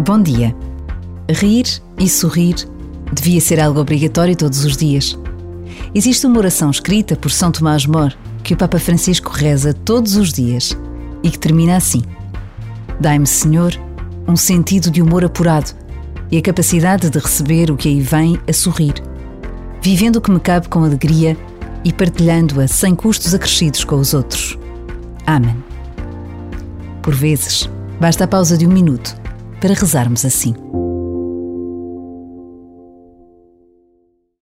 Bom dia. Rir e sorrir devia ser algo obrigatório todos os dias. Existe uma oração escrita por São Tomás More que o Papa Francisco reza todos os dias e que termina assim: Dai-me, Senhor, um sentido de humor apurado e a capacidade de receber o que aí vem a sorrir, vivendo o que me cabe com alegria e partilhando-a sem custos acrescidos com os outros. Amém. Por vezes, basta a pausa de um minuto para rezarmos assim.